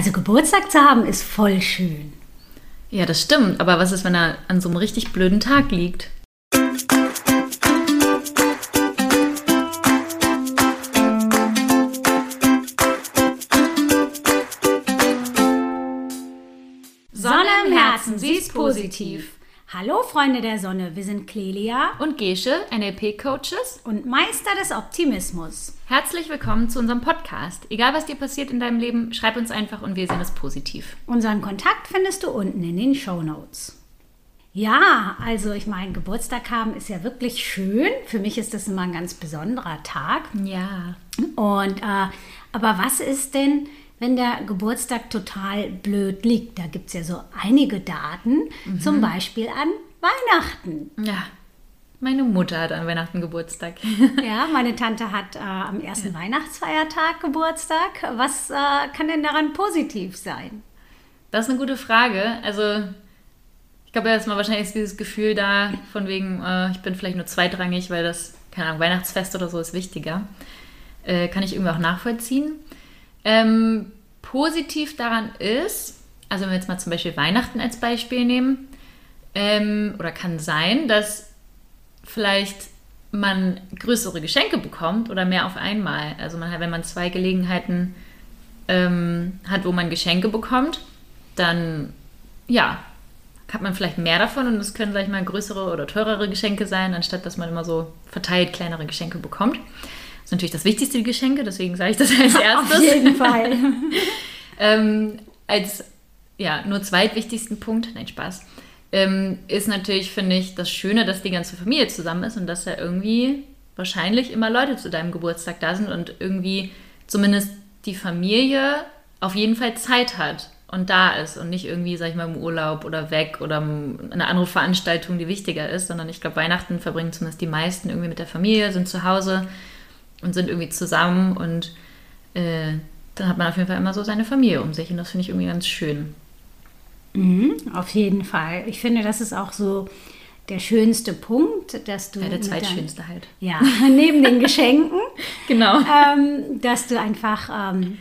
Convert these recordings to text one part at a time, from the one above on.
Also Geburtstag zu haben ist voll schön. Ja, das stimmt. Aber was ist, wenn er an so einem richtig blöden Tag liegt? Sonne im Herzen, sie ist positiv. Hallo Freunde der Sonne, wir sind Clelia Und Gesche, NLP-Coaches. und Meister des Optimismus. Herzlich willkommen zu unserem Podcast. Egal, was dir passiert in deinem Leben, schreib uns einfach und wir sehen es positiv. Unseren Kontakt findest du unten in den Show Notes. Ja, also ich meine, Geburtstag haben ist ja wirklich schön. Für mich ist das immer ein ganz besonderer Tag. Ja. Und äh, aber was ist denn, wenn der Geburtstag total blöd liegt? Da gibt es ja so einige Daten, zum Beispiel an Weihnachten. Ja. Meine Mutter hat an Weihnachten Geburtstag. Ja, meine Tante hat äh, am ersten Weihnachtsfeiertag Geburtstag. Was äh, kann denn daran positiv sein? Das ist eine gute Frage. Also, ich glaube, erstmal wahrscheinlich ist dieses Gefühl da, von wegen, äh, ich bin vielleicht nur zweitrangig, weil das, keine Ahnung, Weihnachtsfest oder so ist wichtiger. Äh, kann ich irgendwie auch nachvollziehen. Ähm, positiv daran ist, also wenn wir jetzt mal zum Beispiel Weihnachten als Beispiel nehmen, ähm, oder kann sein, dass vielleicht man größere Geschenke bekommt oder mehr auf einmal. Also man wenn man zwei Gelegenheiten ähm, hat, wo man Geschenke bekommt, dann ja, hat man vielleicht mehr davon und es können, sag ich mal, größere oder teurere Geschenke sein, anstatt dass man immer so verteilt kleinere Geschenke bekommt. Das ist natürlich das wichtigste die Geschenke, deswegen sage ich das als erstes. Auf jeden Fall. ähm, als ja, nur zweitwichtigsten Punkt, nein, Spaß, ähm, ist natürlich, finde ich, das Schöne, dass die ganze Familie zusammen ist und dass da irgendwie wahrscheinlich immer Leute zu deinem Geburtstag da sind und irgendwie zumindest die Familie auf jeden Fall Zeit hat und da ist und nicht irgendwie, sag ich mal, im Urlaub oder weg oder eine andere Veranstaltung, die wichtiger ist, sondern ich glaube, Weihnachten verbringen zumindest die meisten irgendwie mit der Familie, sind zu Hause und sind irgendwie zusammen und äh, dann hat man auf jeden Fall immer so seine Familie um sich und das finde ich irgendwie ganz schön. Mhm, auf jeden Fall. Ich finde, das ist auch so der schönste Punkt, dass du. Ja, der zweitschönste halt. Ja, neben den Geschenken, Genau. ähm, dass du einfach ähm,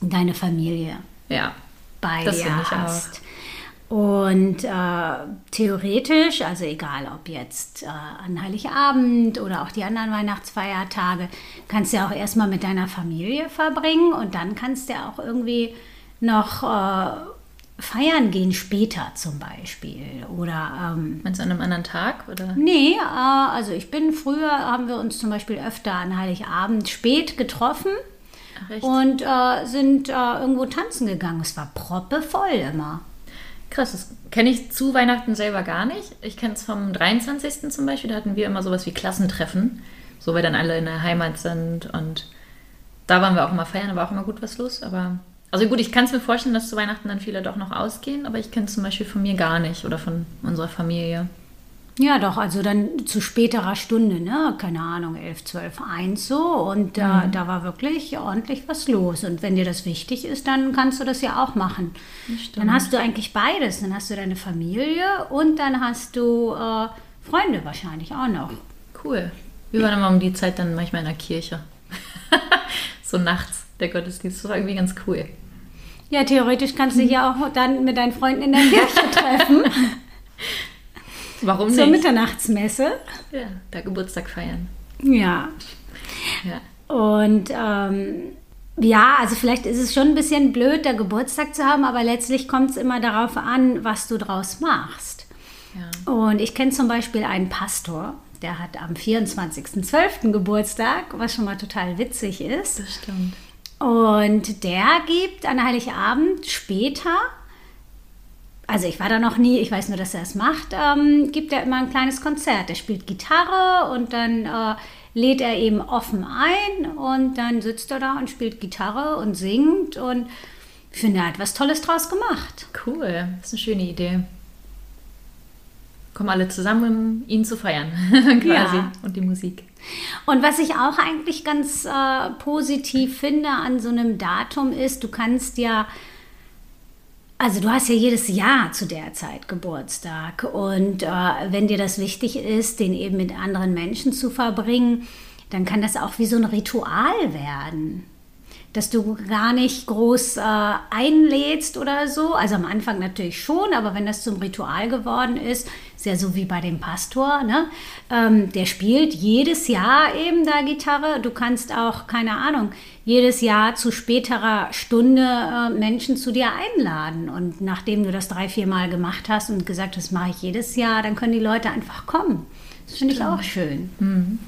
deine Familie Ja. bei dir ich auch. Und äh, theoretisch, also egal ob jetzt äh, an Heiligabend oder auch die anderen Weihnachtsfeiertage, kannst du ja auch erstmal mit deiner Familie verbringen und dann kannst du ja auch irgendwie noch äh, feiern gehen später zum Beispiel. Oder ähm, Meinst du an einem anderen Tag? Oder? Nee, äh, also ich bin früher, haben wir uns zum Beispiel öfter an Heiligabend spät getroffen Ach, und äh, sind äh, irgendwo tanzen gegangen. Es war proppevoll immer. Krass, das kenne ich zu Weihnachten selber gar nicht. Ich kenne es vom 23. zum Beispiel, da hatten wir immer sowas wie Klassentreffen, so weil dann alle in der Heimat sind und da waren wir auch immer feiern, da war auch immer gut was los, aber also gut, ich kann es mir vorstellen, dass zu Weihnachten dann viele doch noch ausgehen, aber ich kenne es zum Beispiel von mir gar nicht oder von unserer Familie. Ja, doch, also dann zu späterer Stunde, ne? Keine Ahnung, 11, 12, 1 so. Und äh, Mhm. da war wirklich ordentlich was los. Und wenn dir das wichtig ist, dann kannst du das ja auch machen. Dann hast du eigentlich beides. Dann hast du deine Familie und dann hast du äh, Freunde wahrscheinlich auch noch. Cool. Wir waren immer um die Zeit dann manchmal in der Kirche. so nachts, der Gottesdienst, das war irgendwie ganz cool. Ja, theoretisch kannst du dich ja auch dann mit deinen Freunden in der Kirche treffen. Warum zur nicht? Mitternachtsmesse. Ja, da Geburtstag feiern. Ja. Ja. Und ähm, ja, also vielleicht ist es schon ein bisschen blöd, da Geburtstag zu haben, aber letztlich kommt es immer darauf an, was du draus machst. Ja. Und ich kenne zum Beispiel einen Pastor, der hat am 24.12. Geburtstag, was schon mal total witzig ist. Das stimmt. Und der gibt an Heiligabend später, also ich war da noch nie, ich weiß nur, dass er es macht, ähm, gibt er immer ein kleines Konzert. Er spielt Gitarre und dann äh, lädt er eben offen ein und dann sitzt er da und spielt Gitarre und singt und ich finde, er hat was Tolles draus gemacht. Cool, das ist eine schöne Idee. Kommen alle zusammen, um ihn zu feiern, quasi. Ja. Und die Musik. Und was ich auch eigentlich ganz äh, positiv finde an so einem Datum ist, du kannst ja, also du hast ja jedes Jahr zu der Zeit Geburtstag und äh, wenn dir das wichtig ist, den eben mit anderen Menschen zu verbringen, dann kann das auch wie so ein Ritual werden. Dass du gar nicht groß äh, einlädst oder so. Also am Anfang natürlich schon, aber wenn das zum Ritual geworden ist, ist ja so wie bei dem Pastor, ne? Ähm, der spielt jedes Jahr eben da Gitarre. Du kannst auch, keine Ahnung, jedes Jahr zu späterer Stunde äh, Menschen zu dir einladen. Und nachdem du das drei, vier Mal gemacht hast und gesagt hast, das mache ich jedes Jahr, dann können die Leute einfach kommen. Das finde ich auch schön. Mhm.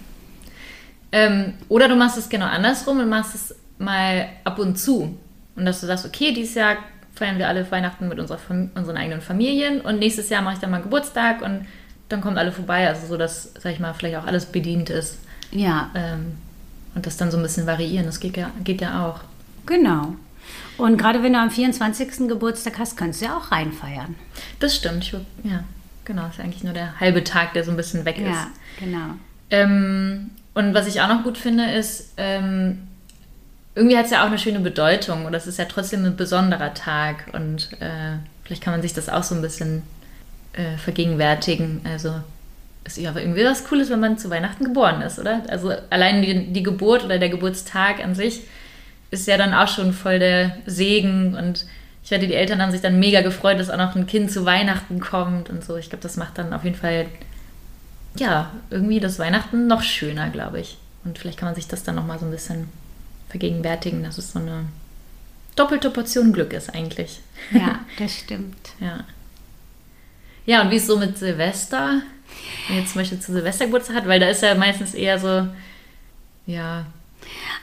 Ähm, oder du machst es genau andersrum und machst es mal ab und zu. Und dass du sagst, okay, dieses Jahr feiern wir alle Weihnachten mit unserer unseren eigenen Familien und nächstes Jahr mache ich dann mal Geburtstag und dann kommen alle vorbei. Also so, dass, sag ich mal, vielleicht auch alles bedient ist. Ja. Ähm, und das dann so ein bisschen variieren, das geht ja, geht ja auch. Genau. Und gerade wenn du am 24. Geburtstag hast, kannst du ja auch reinfeiern. Das stimmt. Ich, ja, genau. Das ist eigentlich nur der halbe Tag, der so ein bisschen weg ist. Ja, genau. Ähm, und was ich auch noch gut finde, ist, ähm, irgendwie hat es ja auch eine schöne Bedeutung und das ist ja trotzdem ein besonderer Tag und äh, vielleicht kann man sich das auch so ein bisschen äh, vergegenwärtigen. Also ist ja irgendwie was Cooles, wenn man zu Weihnachten geboren ist, oder? Also allein die, die Geburt oder der Geburtstag an sich ist ja dann auch schon voll der Segen und ich wette, die Eltern haben sich dann mega gefreut, dass auch noch ein Kind zu Weihnachten kommt und so. Ich glaube, das macht dann auf jeden Fall, ja, irgendwie das Weihnachten noch schöner, glaube ich. Und vielleicht kann man sich das dann nochmal so ein bisschen vergegenwärtigen, dass es so eine doppelte Portion Glück ist eigentlich. Ja, das stimmt. ja. Ja, und wie es so mit Silvester, wenn jetzt zum Beispiel zu Silvester Geburtstag hat, weil da ist ja meistens eher so, ja.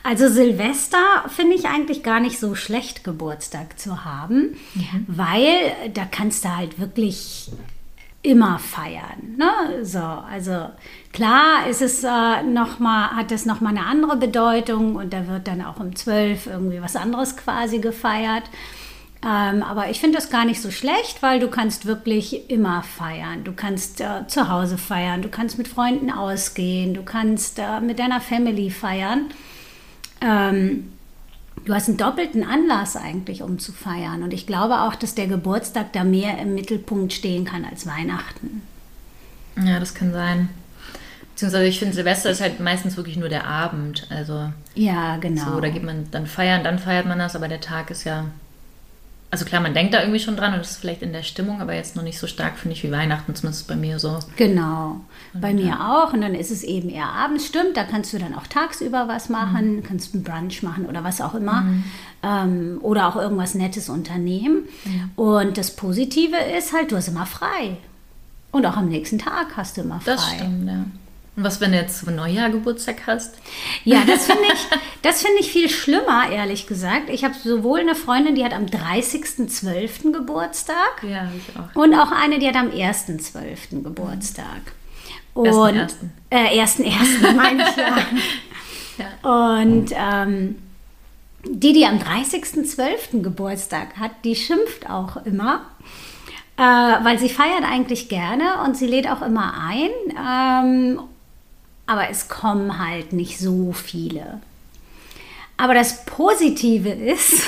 Also Silvester finde ich eigentlich gar nicht so schlecht, Geburtstag zu haben, mhm. weil da kannst du halt wirklich immer feiern. Ne? So, also klar ist es äh, noch mal, hat das nochmal eine andere Bedeutung und da wird dann auch um zwölf irgendwie was anderes quasi gefeiert. Ähm, aber ich finde das gar nicht so schlecht, weil du kannst wirklich immer feiern. Du kannst äh, zu Hause feiern, du kannst mit Freunden ausgehen, du kannst äh, mit deiner Family feiern. Ähm, du hast einen doppelten Anlass eigentlich, um zu feiern. Und ich glaube auch, dass der Geburtstag da mehr im Mittelpunkt stehen kann als Weihnachten. Ja, das kann sein. Beziehungsweise ich finde, Silvester ist halt meistens wirklich nur der Abend. Also ja, genau. So, da geht man dann feiern, dann feiert man das, aber der Tag ist ja also klar, man denkt da irgendwie schon dran und ist vielleicht in der Stimmung, aber jetzt noch nicht so stark, finde ich, wie Weihnachten, zumindest bei mir so. Genau, bei und, mir auch. Und dann ist es eben eher abends, stimmt, da kannst du dann auch tagsüber was machen, mhm. kannst einen Brunch machen oder was auch immer. Mhm. Ähm, oder auch irgendwas Nettes unternehmen. Mhm. Und das Positive ist halt, du hast immer frei. Und auch am nächsten Tag hast du immer frei. Das stimmt, ja. Und was, wenn du jetzt zum Neujahr Geburtstag hast? Ja, das finde ich, find ich viel schlimmer, ehrlich gesagt. Ich habe sowohl eine Freundin, die hat am 30.12. Geburtstag. Ja, ich auch. Und auch eine, die hat am 1.12. Geburtstag. Und, ersten, ersten. Äh, ersten, ersten, meine ich ja. ja. Und ähm, die, die am 30.12. Geburtstag hat, die schimpft auch immer. Äh, weil sie feiert eigentlich gerne und sie lädt auch immer ein. Ähm, aber es kommen halt nicht so viele. Aber das Positive ist,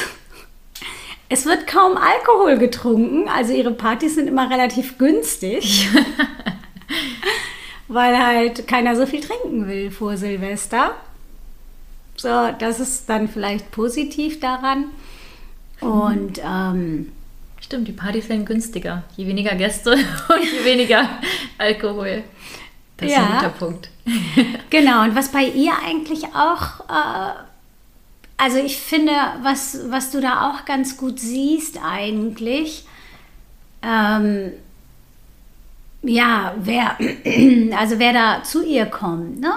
es wird kaum Alkohol getrunken, also ihre Partys sind immer relativ günstig, weil halt keiner so viel trinken will vor Silvester. So, das ist dann vielleicht positiv daran. Und ähm, Stimmt, die Partys werden günstiger. Je weniger Gäste und je weniger Alkohol. Das ja. ist ein guter Punkt. genau, und was bei ihr eigentlich auch, äh, also ich finde, was, was du da auch ganz gut siehst eigentlich, ähm, ja, wer, also wer da zu ihr kommt, ne?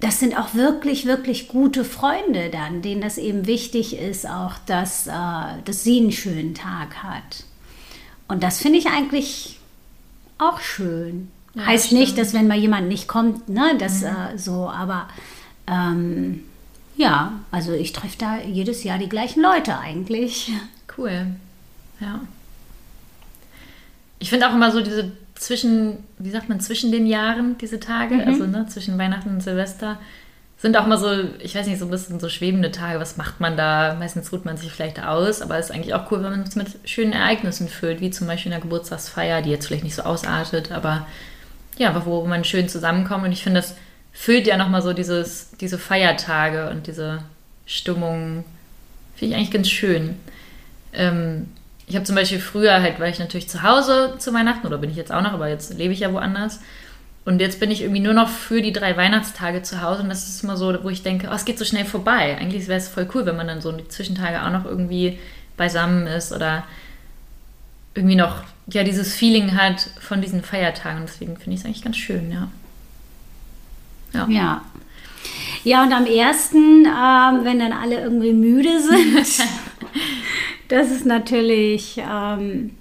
das sind auch wirklich, wirklich gute Freunde dann, denen das eben wichtig ist, auch dass, äh, dass sie einen schönen Tag hat. Und das finde ich eigentlich auch schön. Ja, heißt nicht, dass wenn mal jemand nicht kommt, ne, das mhm. äh, so, aber ähm, ja, also ich treffe da jedes Jahr die gleichen Leute eigentlich. Cool. Ja. Ich finde auch immer so diese zwischen, wie sagt man, zwischen den Jahren, diese Tage, mhm. also ne, zwischen Weihnachten und Silvester, sind auch mal so, ich weiß nicht, so ein bisschen so schwebende Tage. Was macht man da? Meistens ruht man sich vielleicht aus, aber es ist eigentlich auch cool, wenn man es mit schönen Ereignissen füllt, wie zum Beispiel in der Geburtstagsfeier, die jetzt vielleicht nicht so ausartet, aber ja, wo man schön zusammenkommt. Und ich finde, das füllt ja nochmal so dieses, diese Feiertage und diese Stimmung. Finde ich eigentlich ganz schön. Ähm, ich habe zum Beispiel früher halt, war ich natürlich zu Hause zu Weihnachten, oder bin ich jetzt auch noch, aber jetzt lebe ich ja woanders. Und jetzt bin ich irgendwie nur noch für die drei Weihnachtstage zu Hause und das ist immer so, wo ich denke, oh, es geht so schnell vorbei. Eigentlich wäre es voll cool, wenn man dann so die Zwischentage auch noch irgendwie beisammen ist oder irgendwie noch ja dieses Feeling hat von diesen Feiertagen. Deswegen finde ich es eigentlich ganz schön, ja. Ja. ja. Ja, und am ersten, ähm, wenn dann alle irgendwie müde sind, das ist natürlich, ähm,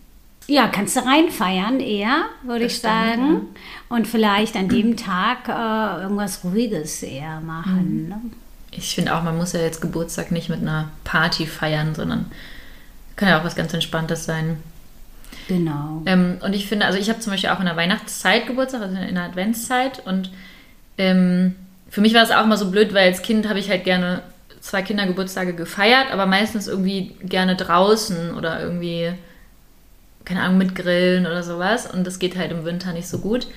ja, kannst du reinfeiern eher, würde ich sagen. ja. Und vielleicht an dem Tag äh, irgendwas Ruhiges eher machen. Mhm. Ne? Ich finde auch, man muss ja jetzt Geburtstag nicht mit einer Party feiern, sondern kann ja auch was ganz Entspanntes sein. Genau. Ähm, und ich finde, also ich habe zum Beispiel auch in der Weihnachtszeit Geburtstag, also in der Adventszeit. Und ähm, für mich war es auch immer so blöd, weil als Kind habe ich halt gerne zwei Kindergeburtstage gefeiert, aber meistens irgendwie gerne draußen oder irgendwie, keine Ahnung, mit Grillen oder sowas. Und das geht halt im Winter nicht so gut.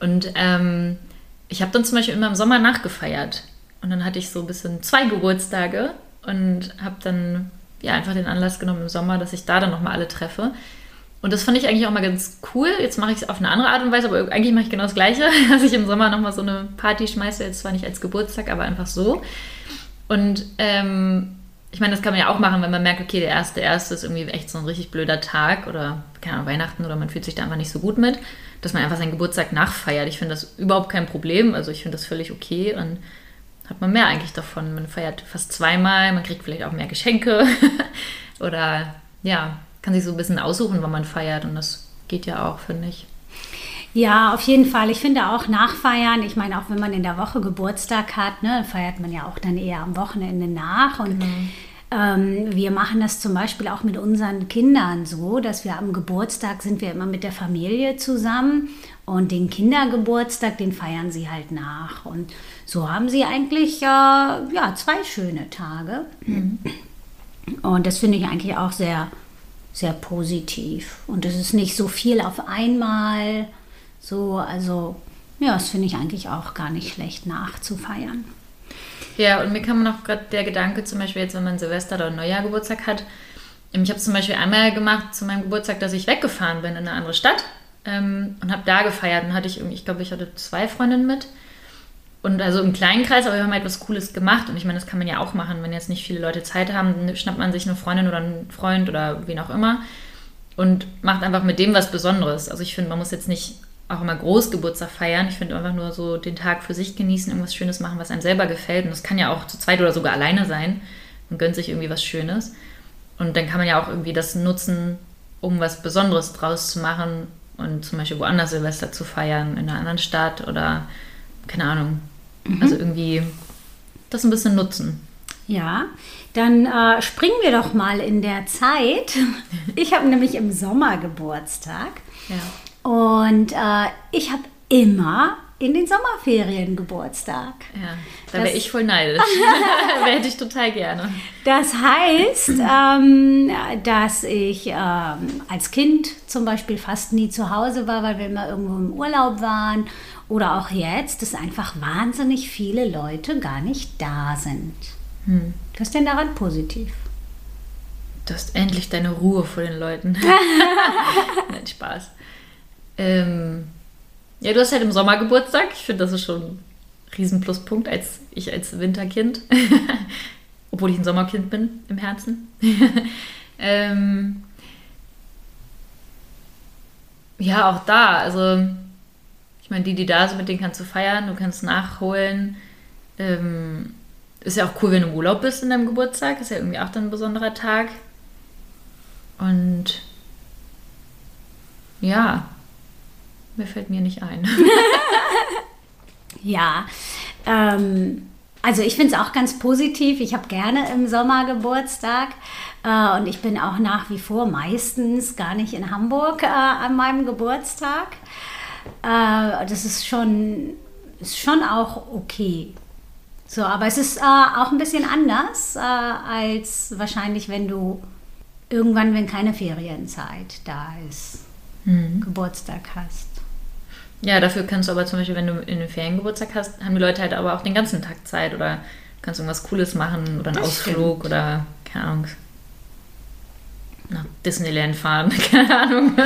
Und ähm, ich habe dann zum Beispiel immer im Sommer nachgefeiert. Und dann hatte ich so ein bisschen zwei Geburtstage und habe dann ja einfach den Anlass genommen im Sommer, dass ich da dann nochmal alle treffe. Und das fand ich eigentlich auch mal ganz cool. Jetzt mache ich es auf eine andere Art und Weise, aber eigentlich mache ich genau das Gleiche, dass ich im Sommer nochmal so eine Party schmeiße. Jetzt zwar nicht als Geburtstag, aber einfach so. Und ähm, ich meine, das kann man ja auch machen, wenn man merkt, okay, der erste, erste ist irgendwie echt so ein richtig blöder Tag oder keine Ahnung, Weihnachten oder man fühlt sich da einfach nicht so gut mit, dass man einfach seinen Geburtstag nachfeiert. Ich finde das überhaupt kein Problem. Also ich finde das völlig okay und hat man mehr eigentlich davon. Man feiert fast zweimal, man kriegt vielleicht auch mehr Geschenke oder ja, kann sich so ein bisschen aussuchen, wann man feiert und das geht ja auch, finde ich. Ja, auf jeden Fall. Ich finde auch nachfeiern, ich meine, auch wenn man in der Woche Geburtstag hat, ne, feiert man ja auch dann eher am Wochenende nach. Und genau. ähm, wir machen das zum Beispiel auch mit unseren Kindern so, dass wir am Geburtstag sind wir immer mit der Familie zusammen und den Kindergeburtstag, den feiern sie halt nach. Und so haben sie eigentlich äh, ja, zwei schöne Tage. Mhm. Und das finde ich eigentlich auch sehr sehr positiv. Und es ist nicht so viel auf einmal. So, also ja, das finde ich eigentlich auch gar nicht schlecht nachzufeiern. Ja, und mir kam noch gerade der Gedanke, zum Beispiel jetzt, wenn man Silvester oder Neujahr Geburtstag hat. Ähm, ich habe zum Beispiel einmal gemacht zu meinem Geburtstag, dass ich weggefahren bin in eine andere Stadt ähm, und habe da gefeiert. Und hatte ich, ich glaube, ich hatte zwei Freundinnen mit. Und also im kleinen Kreis, aber wir haben halt was Cooles gemacht. Und ich meine, das kann man ja auch machen, wenn jetzt nicht viele Leute Zeit haben, dann schnappt man sich eine Freundin oder einen Freund oder wen auch immer und macht einfach mit dem was Besonderes. Also ich finde, man muss jetzt nicht auch immer Großgeburtstag feiern. Ich finde einfach nur so den Tag für sich genießen, irgendwas Schönes machen, was einem selber gefällt. Und das kann ja auch zu zweit oder sogar alleine sein. Man gönnt sich irgendwie was Schönes. Und dann kann man ja auch irgendwie das nutzen, um was Besonderes draus zu machen und zum Beispiel woanders Silvester zu feiern, in einer anderen Stadt oder keine Ahnung, Mhm. Also irgendwie das ein bisschen nutzen. Ja, dann äh, springen wir doch mal in der Zeit. Ich habe nämlich im Sommer Geburtstag. Ja. Und äh, ich habe immer in den Sommerferien Geburtstag. Ja, da wäre ich voll neidisch. wäre ich total gerne. Das heißt, ähm, dass ich ähm, als Kind zum Beispiel fast nie zu Hause war, weil wir immer irgendwo im Urlaub waren oder auch jetzt, dass einfach wahnsinnig viele Leute gar nicht da sind. Hm. Was ist denn daran positiv? Du hast endlich deine Ruhe vor den Leuten. Nein, Spaß. Ähm, ja, du hast halt im Sommer Geburtstag. Ich finde, das ist schon ein Riesenpluspunkt als ich als Winterkind. Obwohl ich ein Sommerkind bin im Herzen. ähm, ja, auch da. Also ich meine, die, die da sind, mit denen kannst du feiern, du kannst nachholen. Ähm, ist ja auch cool, wenn du im Urlaub bist in deinem Geburtstag. Ist ja irgendwie auch dann ein besonderer Tag. Und ja, mir fällt mir nicht ein. ja, ähm, also ich finde es auch ganz positiv. Ich habe gerne im Sommer Geburtstag äh, und ich bin auch nach wie vor meistens gar nicht in Hamburg äh, an meinem Geburtstag. Äh, das ist schon, ist schon auch okay. So, aber es ist äh, auch ein bisschen anders äh, als wahrscheinlich, wenn du irgendwann, wenn keine Ferienzeit da ist, mhm. Geburtstag hast. Ja, dafür kannst du aber zum Beispiel, wenn du in den Feriengeburtstag hast, haben die Leute halt aber auch den ganzen Tag Zeit oder kannst irgendwas Cooles machen oder einen Das Ausflug oder, keine Ahnung, nach Disneyland fahren, keine Ahnung.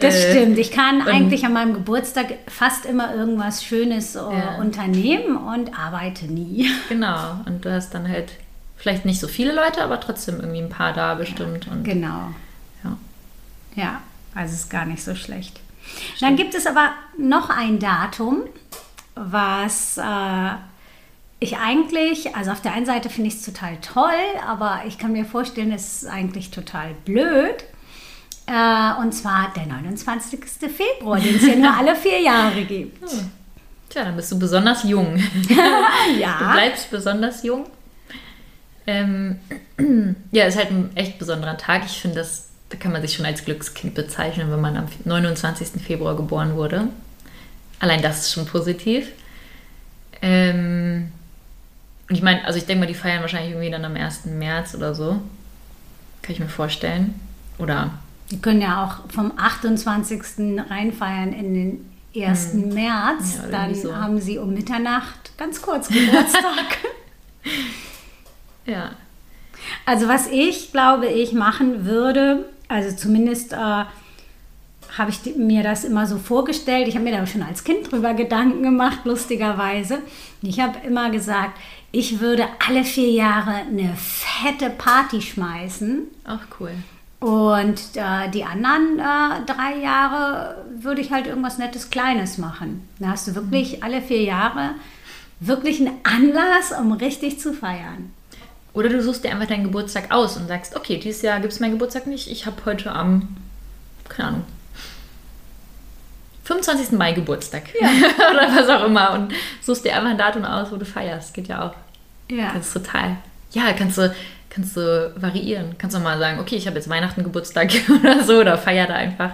Das Äh, stimmt. Ich kann eigentlich an meinem Geburtstag fast immer irgendwas Schönes äh, Ja. unternehmen und arbeite nie. Genau, und du hast dann halt vielleicht nicht so viele Leute, aber trotzdem irgendwie ein paar da bestimmt. Und, Genau. ja. Ja, also ist gar nicht so schlecht. Dann gibt es aber noch ein Datum, was äh, ich eigentlich, also auf der einen Seite finde ich es total toll, aber ich kann mir vorstellen, es ist eigentlich total blöd. Äh, und zwar der 29. Februar, den es ja nur alle vier Jahre gibt. Tja, dann bist du besonders jung. Du Ja. bleibst besonders jung. Ähm, ja, ist halt ein echt besonderer Tag. Ich finde, das da kann man sich schon als Glückskind bezeichnen, wenn man am 29. Februar geboren wurde. Allein das ist schon positiv. Ähm, und ich meine, also ich denke mal, die feiern wahrscheinlich irgendwie dann am 1. März oder so. Kann ich mir vorstellen. Oder Die können ja auch vom 28. reinfeiern in den 1. März. Ja, Dann so. haben sie um Mitternacht ganz kurz Geburtstag. ja. Also was ich glaube, ich machen würde, also zumindest äh, habe ich mir das immer so vorgestellt. Ich habe mir da schon als Kind drüber Gedanken gemacht, lustigerweise. Ich habe immer gesagt, ich würde alle vier Jahre eine fette Party schmeißen. Auch cool. Und äh, die anderen äh, drei Jahre würde ich halt irgendwas Nettes Kleines machen. Da hast du wirklich alle vier Jahre wirklich einen Anlass, um richtig zu feiern. Oder du suchst dir einfach deinen Geburtstag aus und sagst, okay, dieses Jahr gibt es meinen Geburtstag nicht. Ich habe heute am, keine Ahnung, 25. Mai Geburtstag. Oder was auch immer. Und suchst dir einfach ein Datum aus, wo du feierst. Geht ja auch. Ja. Kannst total. Ja, kannst du, kannst du variieren. Kannst du mal sagen, okay, ich habe jetzt Weihnachten Geburtstag oder so. Oder feier da einfach.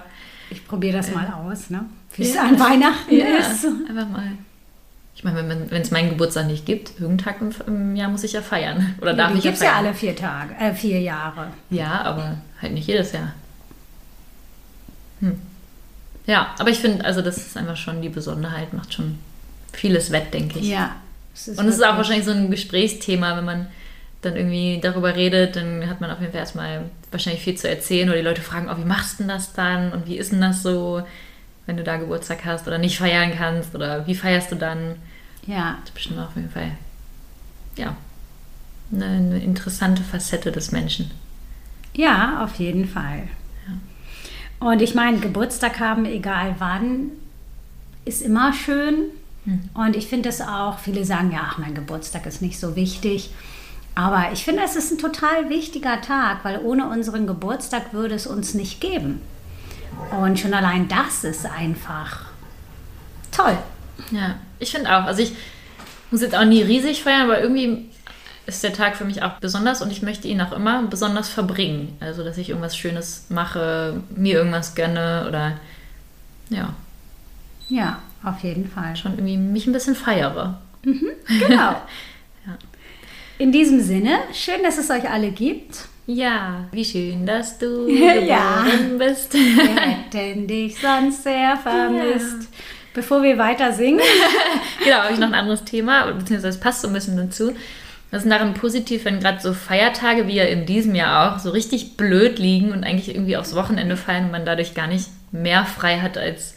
Ich probiere das mal aus, ne? Wie es Ja. an Weihnachten Ja, ist. einfach mal. Ich meine, wenn es meinen Geburtstag nicht gibt, irgendeinen Tag im, im Jahr muss ich ja feiern. Oder darf Die ich ja gibt es ja feiern. alle vier Tage, äh, vier Jahre. Ja, aber halt nicht jedes Jahr. Hm. Ja, aber ich finde, also das ist einfach schon die Besonderheit, macht schon vieles wett, denke ich. Ja. Und es ist auch wahrscheinlich so ein Gesprächsthema, wenn man dann irgendwie darüber redet, dann hat man auf jeden Fall erstmal wahrscheinlich viel zu erzählen oder die Leute fragen, oh, wie machst du denn das dann und wie ist denn das so, wenn du da Geburtstag hast oder nicht feiern kannst oder wie feierst du dann? Ja. Das ist bestimmt auf jeden Fall, ja, eine, eine interessante Facette des Menschen. Ja, auf jeden Fall. Und ich meine, Geburtstag haben, egal wann, ist immer schön. Hm. Und ich finde es auch, viele sagen ja, ach, mein Geburtstag ist nicht so wichtig. Aber ich finde, es ist ein total wichtiger Tag, weil ohne unseren Geburtstag würde es uns nicht geben. Und schon allein das ist einfach toll. Ja, ich finde auch. Also ich muss jetzt auch nie riesig feiern, aber irgendwie ist der Tag für mich auch besonders und ich möchte ihn auch immer besonders verbringen. Also, dass ich irgendwas Schönes mache, mir irgendwas gönne oder ja, Ja, auf jeden Fall. schon irgendwie mich ein bisschen feiere. Genau. In diesem Sinne, schön, dass es euch alle gibt. Ja, wie schön, dass du Ja. geboren bist. Wir hätten dich sonst sehr vermisst. Bevor wir weiter singen, genau, habe ich noch ein anderes Thema, beziehungsweise es passt so ein bisschen dazu. Was ist daran positiv, wenn gerade so Feiertage wie ja in diesem Jahr auch so richtig blöd liegen und eigentlich irgendwie aufs Wochenende fallen und man dadurch gar nicht mehr frei hat, als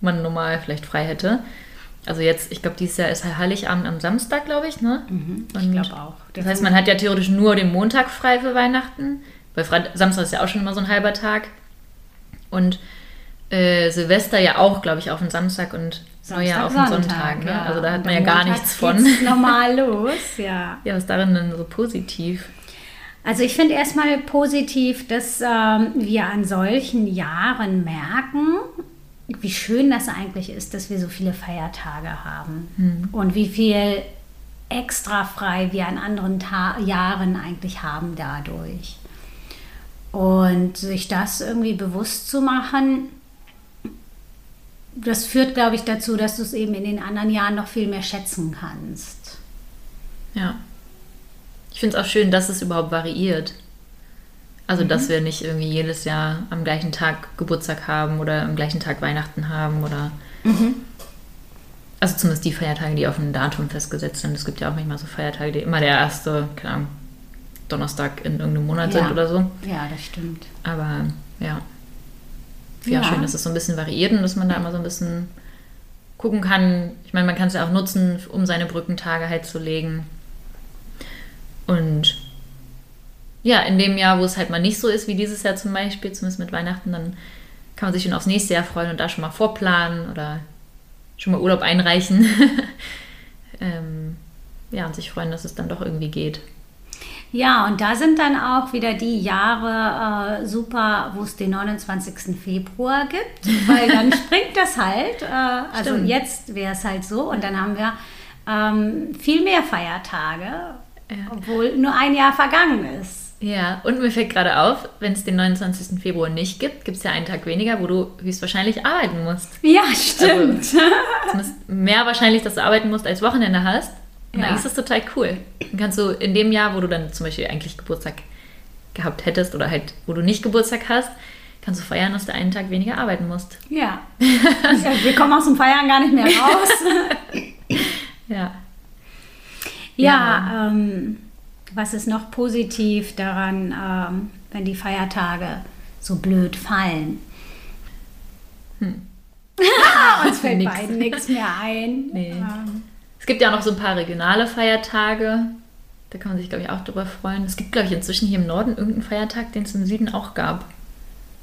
man normal vielleicht frei hätte. Also jetzt, ich glaube, dieses Jahr ist halt Heiligabend am Samstag, glaube ich, ne? ich Und glaube auch. Das heißt, man hat ja theoretisch nur den Montag frei für Weihnachten, weil Freit Samstag ist ja auch schon immer so ein halber Tag. Und äh, Silvester ja auch, glaube ich, auf den Samstag und Neujahr auf den Sonntag. Ne? Also da hat man ja gar nichts von. normal los, ja. Ja, was ist darin denn so positiv? Also ich finde erstmal positiv, dass ähm, wir an solchen Jahren merken, wie schön das eigentlich ist, dass wir so viele Feiertage haben und wie viel extra frei wir an anderen Ta Jahren eigentlich haben dadurch. Und sich das irgendwie bewusst zu machen, das führt, glaube ich, dazu, dass du es eben in den anderen Jahren noch viel mehr schätzen kannst. Ja. Ich finde es auch schön, dass es überhaupt variiert. Also, dass wir nicht irgendwie jedes Jahr am gleichen Tag Geburtstag haben oder am gleichen Tag Weihnachten haben oder. Also, Also zumindest die Feiertage, die auf ein Datum festgesetzt sind. Es gibt ja auch manchmal so Feiertage, die immer der erste, keine Ahnung, Donnerstag in irgendeinem Monat Ja. sind oder so. Ja, das stimmt. Aber ja. Ja, Ja. schön, dass es so ein bisschen variiert und dass man da immer so ein bisschen gucken kann. Ich meine, man kann es ja auch nutzen, um seine Brückentage halt zu legen. Und ja, in dem Jahr, wo es halt mal nicht so ist wie dieses Jahr zum Beispiel, zumindest mit Weihnachten, dann kann man sich schon aufs nächste Jahr freuen und da schon mal vorplanen oder schon mal Urlaub einreichen. ähm, ja, und sich freuen, dass es dann doch irgendwie geht. Ja, und da sind dann auch wieder die Jahre äh, super, wo es den 29. Februar gibt, weil dann springt das halt. Äh, also Stimmt. jetzt wäre es halt so und dann haben wir ähm, viel mehr Feiertage, Ja. obwohl nur ein Jahr vergangen ist. Ja, und mir fällt gerade auf, wenn es den 29. Februar nicht gibt, gibt es ja einen Tag weniger, wo du höchstwahrscheinlich arbeiten musst. Ja, stimmt. Zumindest mehr wahrscheinlich, dass du arbeiten musst, als Wochenende hast. Und Ja. eigentlich ist das total cool. Dann kannst du in dem Jahr, wo du dann zum Beispiel eigentlich Geburtstag gehabt hättest oder halt, wo du nicht Geburtstag hast, kannst du feiern, dass du einen Tag weniger arbeiten musst. ja. ja. Wir kommen aus dem Feiern gar nicht mehr raus. Ja. Ja, ähm, was ist noch positiv daran, ähm, wenn die Feiertage so blöd fallen? Uns fällt Nix. beiden nichts mehr ein. Nee. Ähm, Es gibt ja auch noch so ein paar regionale Feiertage. Da kann man sich, glaube ich, auch drüber freuen. Es gibt, glaube ich, inzwischen hier im Norden irgendeinen Feiertag, den es im Süden auch gab.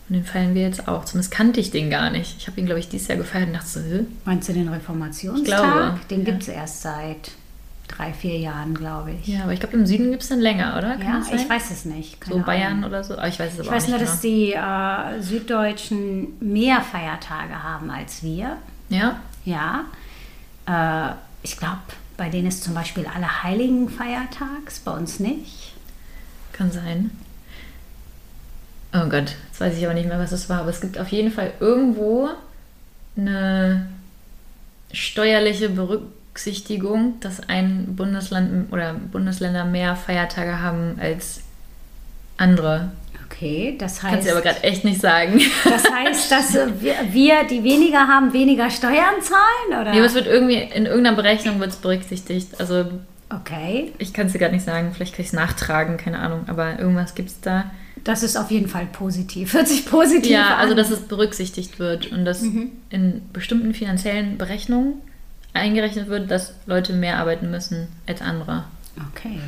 Und den feiern wir jetzt auch. Zumindest kannte ich den gar nicht. Ich habe ihn, glaube ich, dieses Jahr gefeiert und dachte so, meinst du den Ich Reformationstag? glaube, den ja. gibt es erst seit drei, vier Jahren, glaube ich. Ja, aber ich glaube, im Süden gibt es dann länger, oder? Kann Ja, das sein? ich weiß es nicht. Keine So Bayern Ahnung. oder so. Aber ich weiß es aber Ich auch weiß nicht nur, dass genau. die äh, Süddeutschen mehr Feiertage haben als wir. Ja? Ja. Äh, ich glaube, bei denen ist zum Beispiel Allerheiligen Feiertags, bei uns nicht. Kann sein. Oh Gott, jetzt weiß ich aber nicht mehr, was es war. Aber es gibt auf jeden Fall irgendwo eine steuerliche Berücksichtigung, dass ein Bundesland oder Bundesländer mehr Feiertage haben als andere. Okay, das Kannst heißt, du aber gerade echt nicht sagen. das heißt, dass wir, die weniger haben, weniger Steuern zahlen? Oder? Nee, aber es wird irgendwie in irgendeiner Berechnung wird es berücksichtigt. Also okay, ich kann es dir gerade nicht sagen. Vielleicht kann ich es nachtragen, keine Ahnung. Aber irgendwas gibt es da. das ist auf jeden Fall positiv. Hört sich positiv Ja, an. also dass es berücksichtigt wird und dass in bestimmten finanziellen Berechnungen eingerechnet wird, dass Leute mehr arbeiten müssen als andere. Okay.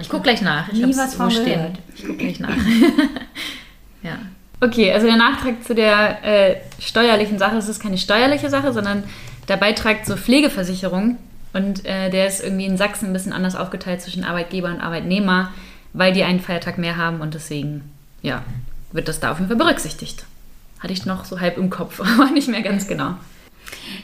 Ich gucke gleich nach. Ich Nie was von gehört. Ich gucke gleich nach. ja. Okay, also der Nachtrag zu der äh, steuerlichen Sache, es ist keine steuerliche Sache, sondern der Beitrag zur Pflegeversicherung. Und äh, der ist irgendwie in Sachsen ein bisschen anders aufgeteilt zwischen Arbeitgeber und Arbeitnehmer, weil die einen Feiertag mehr haben und deswegen, ja, wird das da auf jeden Fall berücksichtigt. Hatte ich noch so halb im Kopf, aber nicht mehr ganz genau.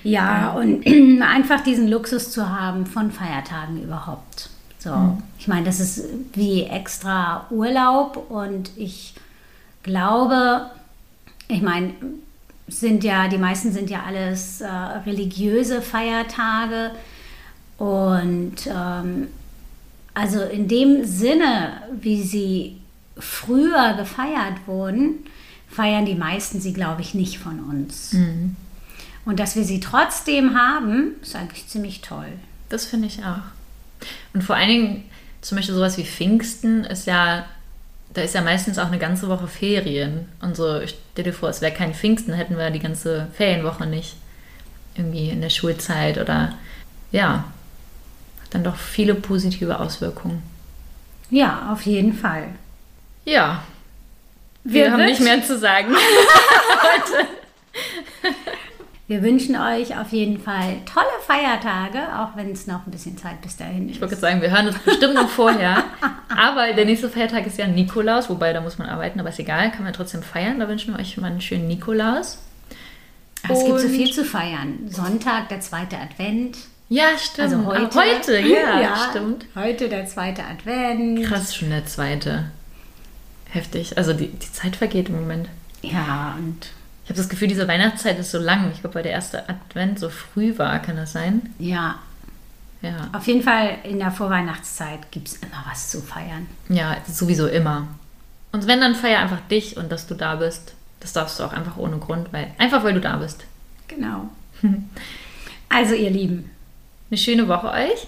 Ja, und einfach diesen Luxus zu haben von Feiertagen überhaupt. So, ich meine, das ist wie extra Urlaub und ich glaube, ich meine, sind ja, die meisten sind ja alles äh, religiöse Feiertage und ähm, also in dem Sinne, wie sie früher gefeiert wurden, feiern die meisten sie, glaube ich, nicht von uns. Und dass wir sie trotzdem haben, ist eigentlich ziemlich toll. Das finde ich auch. Und vor allen Dingen, zum Beispiel sowas wie Pfingsten ist ja, da ist ja meistens auch eine ganze Woche Ferien. Und so, stell dir vor, es wäre kein Pfingsten, hätten wir die ganze Ferienwoche nicht. Irgendwie in der Schulzeit oder ja, hat dann doch viele positive Auswirkungen. Ja, auf jeden Fall. Ja, wir, Wir haben nicht mehr zu sagen. Wir wünschen euch auf jeden Fall tolle Feiertage, auch wenn es noch ein bisschen Zeit bis dahin Ich ist. wollte gerade sagen, wir hören uns bestimmt noch vorher. Aber der nächste Feiertag ist ja Nikolaus, wobei da muss man arbeiten, aber ist egal, kann man trotzdem feiern. Da wünschen wir euch mal einen schönen Nikolaus. Ach, es gibt so viel zu feiern. Sonntag, der zweite Advent. Ja, stimmt. Also heute. Heute, ja, stimmt. Heute der zweite Advent. Krass, schon der zweite. Heftig. Also die, die Zeit vergeht im Moment. Ja, und Ich habe das Gefühl, diese Weihnachtszeit ist so lang. Ich glaube, weil der erste Advent so früh war, kann das sein? ja, Ja. auf jeden Fall in der Vorweihnachtszeit gibt es immer was zu feiern. Ja, sowieso immer. Und wenn, dann feier einfach dich und dass du da bist. Das darfst du auch einfach ohne Grund, weil einfach weil du da bist. Genau. Also ihr Lieben. Eine schöne Woche euch.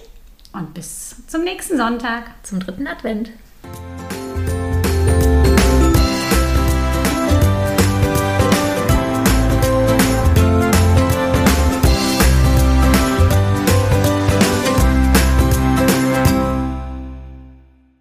Und bis zum nächsten Sonntag. Zum dritten Advent.